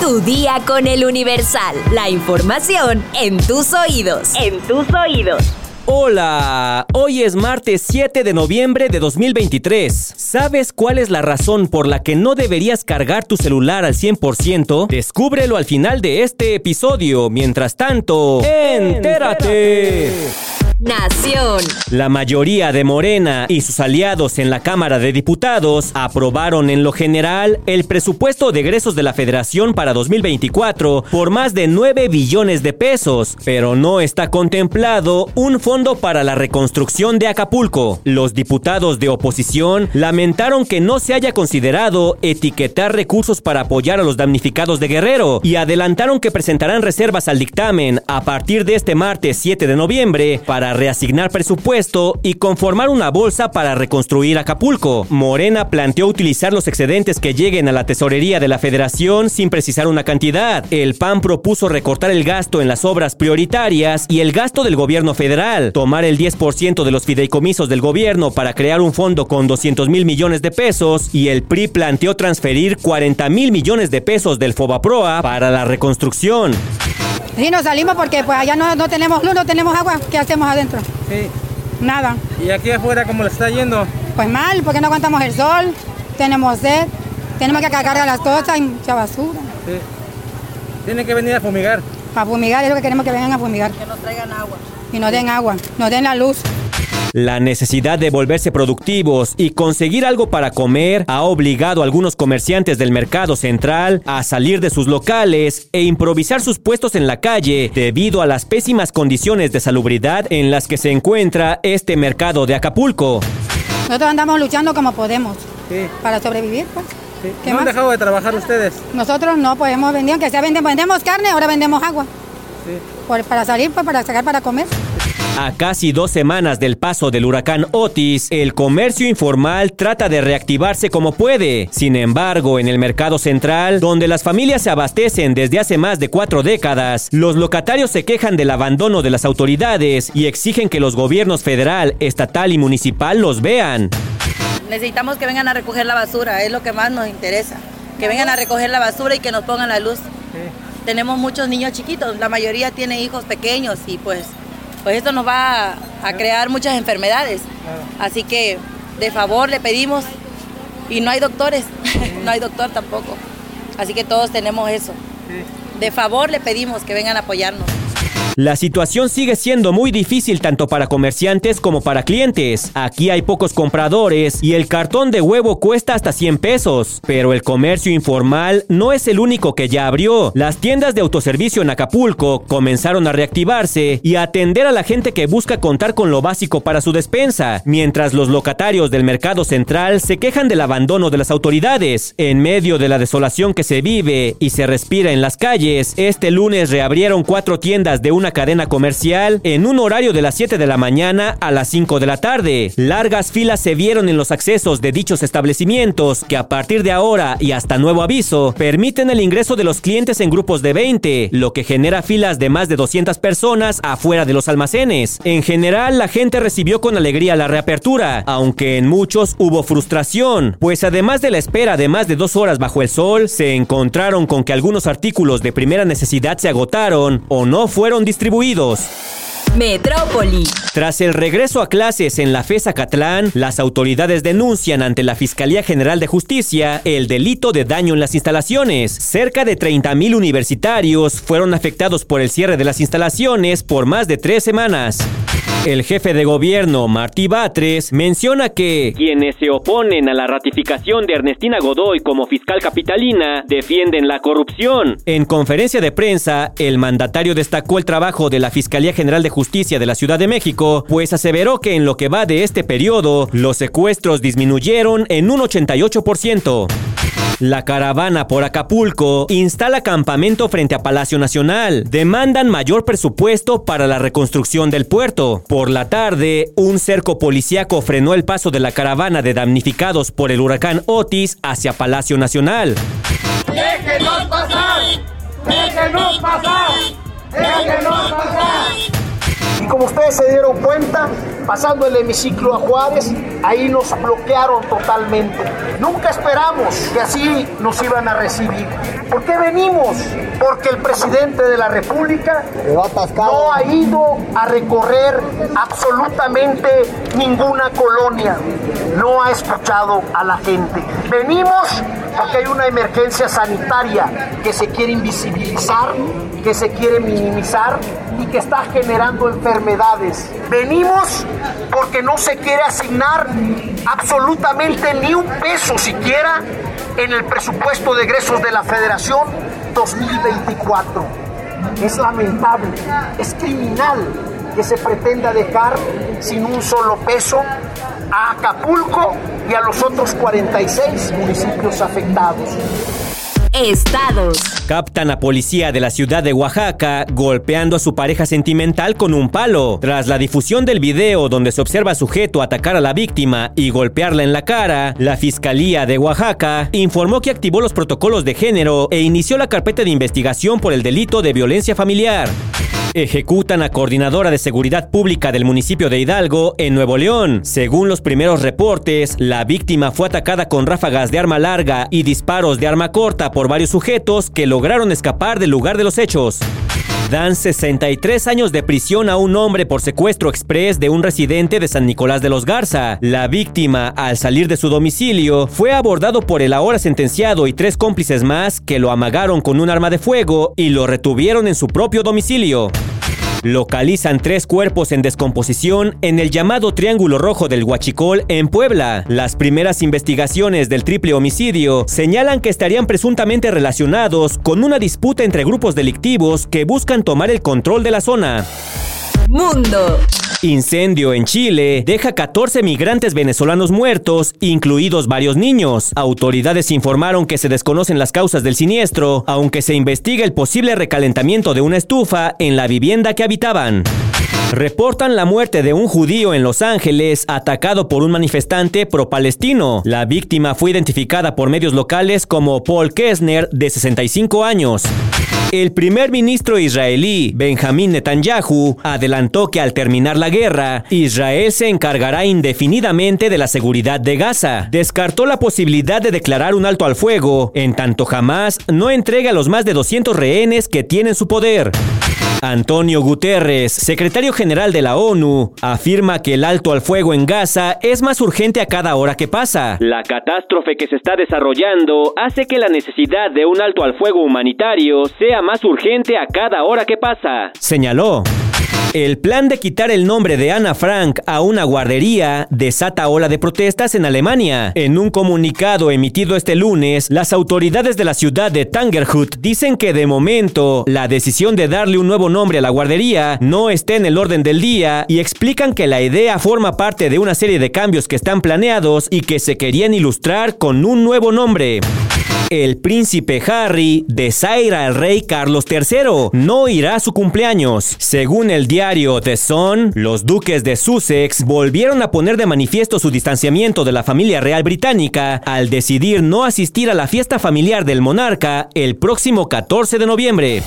Tu día con el Universal. La información en tus oídos. En tus oídos. Hola, hoy es martes 7 de noviembre de 2023. ¿Sabes cuál es la razón por la que no deberías cargar tu celular al 100%? Descúbrelo al final de este episodio. Mientras tanto, entérate. Nación. La mayoría de Morena y sus aliados en la Cámara de Diputados aprobaron en lo general el presupuesto de egresos de la Federación para 2024 por más de 9 billones de pesos, pero no está contemplado un fondo para la reconstrucción de Acapulco. Los diputados de oposición lamentaron que no se haya considerado etiquetar recursos para apoyar a los damnificados de Guerrero y adelantaron que presentarán reservas al dictamen a partir de este martes 7 de noviembre para reasignar presupuesto y conformar una bolsa para reconstruir Acapulco. Morena planteó utilizar los excedentes que lleguen a la tesorería de la federación sin precisar una cantidad. El PAN propuso recortar el gasto en las obras prioritarias y el gasto del gobierno federal, tomar el 10% de los fideicomisos del gobierno para crear un fondo con 200 mil millones de pesos y el PRI planteó transferir 40 mil millones de pesos del FOBAPROA para la reconstrucción. Sí, nos salimos porque pues allá no, no tenemos luz, no tenemos agua. ¿Qué hacemos adentro? Sí. Nada. ¿Y aquí afuera cómo le está yendo? Pues mal, porque no aguantamos el sol, tenemos sed, tenemos que cargar las cosas y mucha basura. Sí. Tienen que venir a fumigar. A fumigar es lo que queremos que vengan a fumigar. Que nos traigan agua. Y nos den agua, nos den la luz. La necesidad de volverse productivos y conseguir algo para comer ha obligado a algunos comerciantes del mercado central a salir de sus locales e improvisar sus puestos en la calle debido a las pésimas condiciones de salubridad en las que se encuentra este mercado de Acapulco. Nosotros andamos luchando como podemos Sí. para sobrevivir. Pues. sí. ¿Qué ¿No han más? dejado de trabajar ustedes? Nosotros no, pues hemos vendido, aunque sea vendemos, vendemos carne, ahora vendemos agua. Sí. Por- para salir, pues para sacar para comer. A casi dos semanas del paso del huracán Otis, el comercio informal trata de reactivarse como puede. Sin embargo, en el mercado central, donde las familias se abastecen desde hace más de cuatro décadas, los locatarios se quejan del abandono de las autoridades y exigen que los gobiernos federal, estatal y municipal los vean. Necesitamos que vengan a recoger la basura, es lo que más nos interesa. Que vengan a recoger la basura y que nos pongan la luz. Tenemos muchos niños chiquitos, la mayoría tiene hijos pequeños y pues, pues esto nos va a, crear muchas enfermedades. Así que de favor le pedimos y no hay doctores, no hay doctor tampoco. Así que todos tenemos eso. De favor le pedimos que vengan a apoyarnos. La situación sigue siendo muy difícil tanto para comerciantes como para clientes. Aquí hay pocos compradores y el cartón de huevo cuesta hasta 100 pesos. Pero el comercio informal no es el único que ya abrió. Las tiendas de autoservicio en Acapulco comenzaron a reactivarse y a atender a la gente que busca contar con lo básico para su despensa, mientras los locatarios del mercado central se quejan del abandono de las autoridades. En medio de la desolación que se vive y se respira en las calles, este lunes reabrieron cuatro tiendas de una cadena comercial en un horario de las 7 de la mañana a las 5 de la tarde. Largas filas se vieron en los accesos de dichos establecimientos que a partir de ahora y hasta nuevo aviso permiten el ingreso de los clientes en grupos de 20, lo que genera filas de más de 200 personas afuera de los almacenes. En general, la gente recibió con alegría la reapertura, aunque en muchos hubo frustración, pues además de la espera de más de dos horas bajo el sol, se encontraron con que algunos artículos de primera necesidad se agotaron o no fueron distribuidos. Metrópoli. Tras el regreso a clases en la FES Acatlán, las autoridades denuncian ante la Fiscalía General de Justicia el delito de daño en las instalaciones. Cerca de 30 mil universitarios fueron afectados por el cierre de las instalaciones por más de tres semanas. El jefe de gobierno, Martí Batres, menciona que quienes se oponen a la ratificación de Ernestina Godoy como fiscal capitalina defienden la corrupción. En conferencia de prensa, el mandatario destacó el trabajo de la Fiscalía General de Justicia de la Ciudad de México, pues aseveró que en lo que va de este periodo, los secuestros disminuyeron en un 88%. La caravana por Acapulco instala campamento frente a Palacio Nacional. Demandan mayor presupuesto para la reconstrucción del puerto. Por la tarde, un cerco policíaco frenó el paso de la caravana de damnificados por el huracán Otis hacia Palacio Nacional. ¡Déjenos pasar! ¡Déjenos pasar! ¡Déjenos como ustedes se dieron cuenta, pasando el hemiciclo a Juárez, ahí nos bloquearon totalmente. Nunca esperamos que así nos iban a recibir. ¿Por qué venimos? Porque el presidente de la República no ha ido a recorrer absolutamente ninguna colonia. No ha escuchado a la gente. Venimos porque hay una emergencia sanitaria que se quiere invisibilizar, que se quiere minimizar y que está generando enfermedades. Venimos porque no se quiere asignar absolutamente ni un peso siquiera en el presupuesto de egresos de la Federación 2024. Es lamentable, es criminal que se pretenda dejar sin un solo peso a Acapulco y a los otros 46 municipios afectados. Estados. Captan a policía de la ciudad de Oaxaca golpeando a su pareja sentimental con un palo. Tras la difusión del video donde se observa sujeto atacar a la víctima y golpearla en la cara, la Fiscalía de Oaxaca informó que activó los protocolos de género e inició la carpeta de investigación por el delito de violencia familiar. Ejecutan a coordinadora de seguridad pública del municipio de Hidalgo, en Nuevo León. Según los primeros reportes, la víctima fue atacada con ráfagas de arma larga y disparos de arma corta por varios sujetos que lograron escapar del lugar de los hechos. Dan 63 años de prisión a un hombre por secuestro express de un residente de San Nicolás de los Garza. La víctima, al salir de su domicilio, fue abordado por el ahora sentenciado y tres cómplices más que lo amagaron con un arma de fuego y lo retuvieron en su propio domicilio. Localizan tres cuerpos en descomposición en el llamado Triángulo Rojo del Huachicol en Puebla. Las primeras investigaciones del triple homicidio señalan que estarían presuntamente relacionados con una disputa entre grupos delictivos que buscan tomar el control de la zona. Mundo. Incendio en Chile deja 14 migrantes venezolanos muertos, incluidos varios niños. Autoridades informaron que se desconocen las causas del siniestro, aunque se investiga el posible recalentamiento de una estufa en la vivienda que habitaban. Reportan la muerte de un judío en Los Ángeles atacado por un manifestante pro-palestino. La víctima fue identificada por medios locales como Paul Kessner, de 65 años. El primer ministro israelí, Benjamín Netanyahu, adelantó que al terminar la guerra, Israel se encargará indefinidamente de la seguridad de Gaza. Descartó la posibilidad de declarar un alto al fuego, en tanto jamás no entrega los más de 200 rehenes que tienen su poder. Antonio Guterres, secretario general de la ONU, afirma que el alto al fuego en Gaza es más urgente a cada hora que pasa. La catástrofe que se está desarrollando hace que la necesidad de un alto al fuego humanitario sea más urgente a cada hora que pasa, señaló. El plan de quitar el nombre de Ana Frank a una guardería desata ola de protestas en Alemania. En un comunicado emitido este lunes, las autoridades de la ciudad de Tangerhut dicen que de momento la decisión de darle un nuevo nombre a la guardería no está en el orden del día y explican que la idea forma parte de una serie de cambios que están planeados y que se querían ilustrar con un nuevo nombre. El príncipe Harry desaira al rey Carlos III. No irá a su cumpleaños. Según el diario The Sun, los duques de Sussex volvieron a poner de manifiesto su distanciamiento de la familia real británica al decidir no asistir a la fiesta familiar del monarca el próximo 14 de noviembre.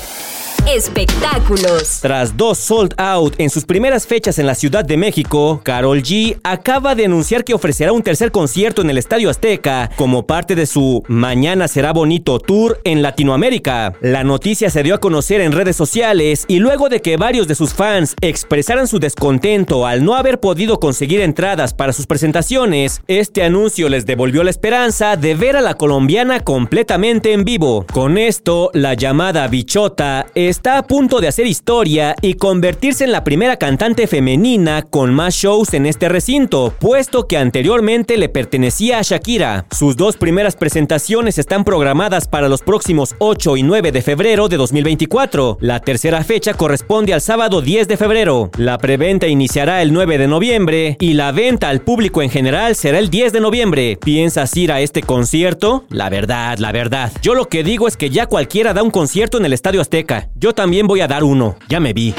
Espectáculos. Tras dos sold out en sus primeras fechas en la Ciudad de México, Carol G acaba de anunciar que ofrecerá un tercer concierto en el Estadio Azteca como parte de su Mañana será bonito tour en Latinoamérica. La noticia se dio a conocer en redes sociales y luego de que varios de sus fans expresaran su descontento al no haber podido conseguir entradas para sus presentaciones, este anuncio les devolvió la esperanza de ver a la colombiana completamente en vivo. Con esto, la llamada bichota está a punto de hacer historia y convertirse en la primera cantante femenina con más shows en este recinto, puesto que anteriormente le pertenecía a Shakira. Sus dos primeras presentaciones están programadas para los próximos 8 y 9 de febrero de 2024. La tercera fecha corresponde al sábado 10 de febrero. La preventa iniciará el 9 de noviembre y la venta al público en general será el 10 de noviembre. ¿Piensas ir a este concierto? La verdad, la verdad. Yo lo que digo es que ya cualquiera da un concierto en el Estadio Azteca. También voy a dar uno. Ya me vi.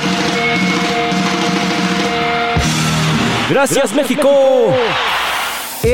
Gracias, México.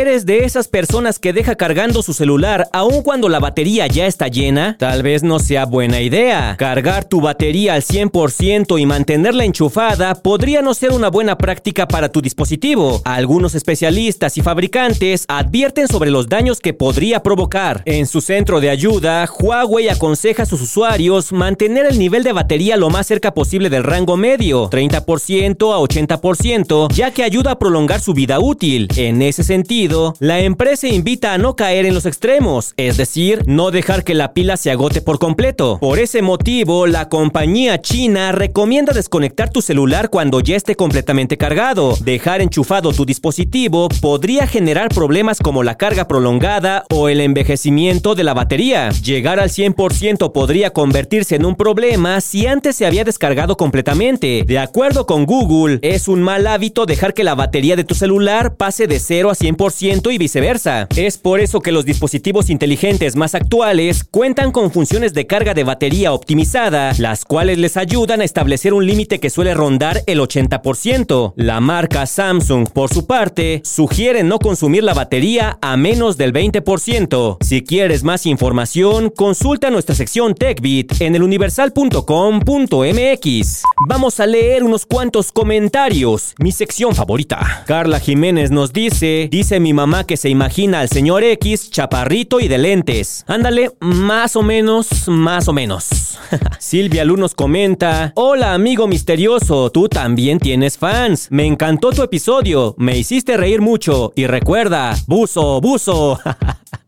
¿Eres de esas personas que deja cargando su celular aun cuando la batería ya está llena? Tal vez no sea buena idea. Cargar tu batería al 100% y mantenerla enchufada podría no ser una buena práctica para tu dispositivo. Algunos especialistas y fabricantes advierten sobre los daños que podría provocar. En su centro de ayuda, Huawei aconseja a sus usuarios mantener el nivel de batería lo más cerca posible del rango medio, 30% a 80%, ya que ayuda a prolongar su vida útil. En ese sentido, la empresa invita a no caer en los extremos, es decir, no dejar que la pila se agote por completo. Por ese motivo, la compañía china recomienda desconectar tu celular cuando ya esté completamente cargado. Dejar enchufado tu dispositivo podría generar problemas como la carga prolongada o el envejecimiento de la batería. Llegar al 100% podría convertirse en un problema si antes se había descargado completamente. De acuerdo con Google, es un mal hábito dejar que la batería de tu celular pase de 0 a 100% y viceversa. Es por eso que los dispositivos inteligentes más actuales cuentan con funciones de carga de batería optimizada, las cuales les ayudan a establecer un límite que suele rondar el 80%. La marca Samsung, por su parte, sugiere no consumir la batería a menos del 20%. Si quieres más información, consulta nuestra sección TechBit en eluniversal.com.mx. Vamos a leer unos cuantos comentarios, mi sección favorita. Carla Jiménez nos dice, dice mi mamá que se imagina al señor X chaparrito y de lentes. Ándale, más o menos, más o menos. Silvia Lu nos comenta, hola amigo misterioso, tú también tienes fans. Me encantó tu episodio, me hiciste reír mucho y recuerda, buzo, buzo.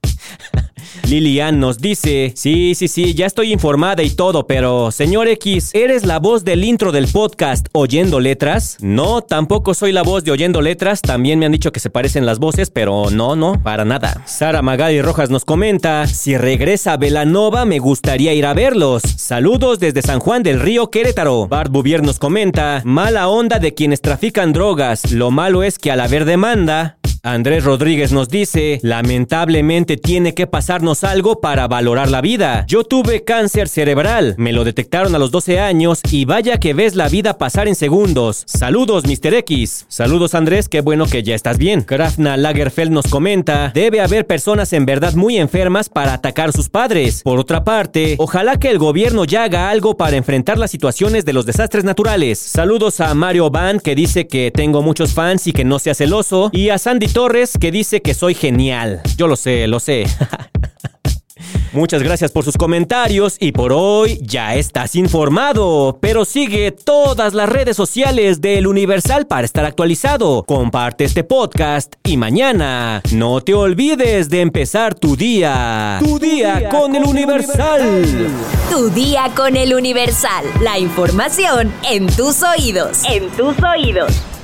Lilian nos dice, sí, sí, sí, ya estoy informada y todo, pero señor X, ¿eres la voz del intro del podcast Oyendo Letras? No, tampoco soy la voz de Oyendo Letras, también me han dicho que se parecen las voces, pero no, no, para nada. Sara Magali Rojas nos comenta, si regresa Velanova me gustaría ir a verlos. Saludos desde San Juan del Río Querétaro. Bart Bouvier nos comenta, mala onda de quienes trafican drogas, lo malo es que al haber demanda, Andrés Rodríguez nos dice, lamentablemente tiene que pasarnos algo para valorar la vida. Yo tuve cáncer cerebral, me lo detectaron a los 12 años y vaya que ves la vida pasar en segundos. Saludos, Mr. X. Saludos, Andrés, qué bueno que ya estás bien. Krafna Lagerfeld nos comenta, debe haber personas en verdad muy enfermas para atacar a sus padres. Por otra parte, ojalá que el gobierno ya haga algo para enfrentar las situaciones de los desastres naturales. Saludos a Mario Van que dice que tengo muchos fans y que no sea celoso. Y a Sandy Torres que dice que soy genial. Yo lo sé, lo sé. Muchas gracias por sus comentarios y por hoy ya estás informado. Pero sigue todas las redes sociales del Universal para estar actualizado. Comparte este podcast y mañana no te olvides de empezar tu día. Tu día, con, el Universal. Tu día con el Universal. La información en tus oídos. En tus oídos.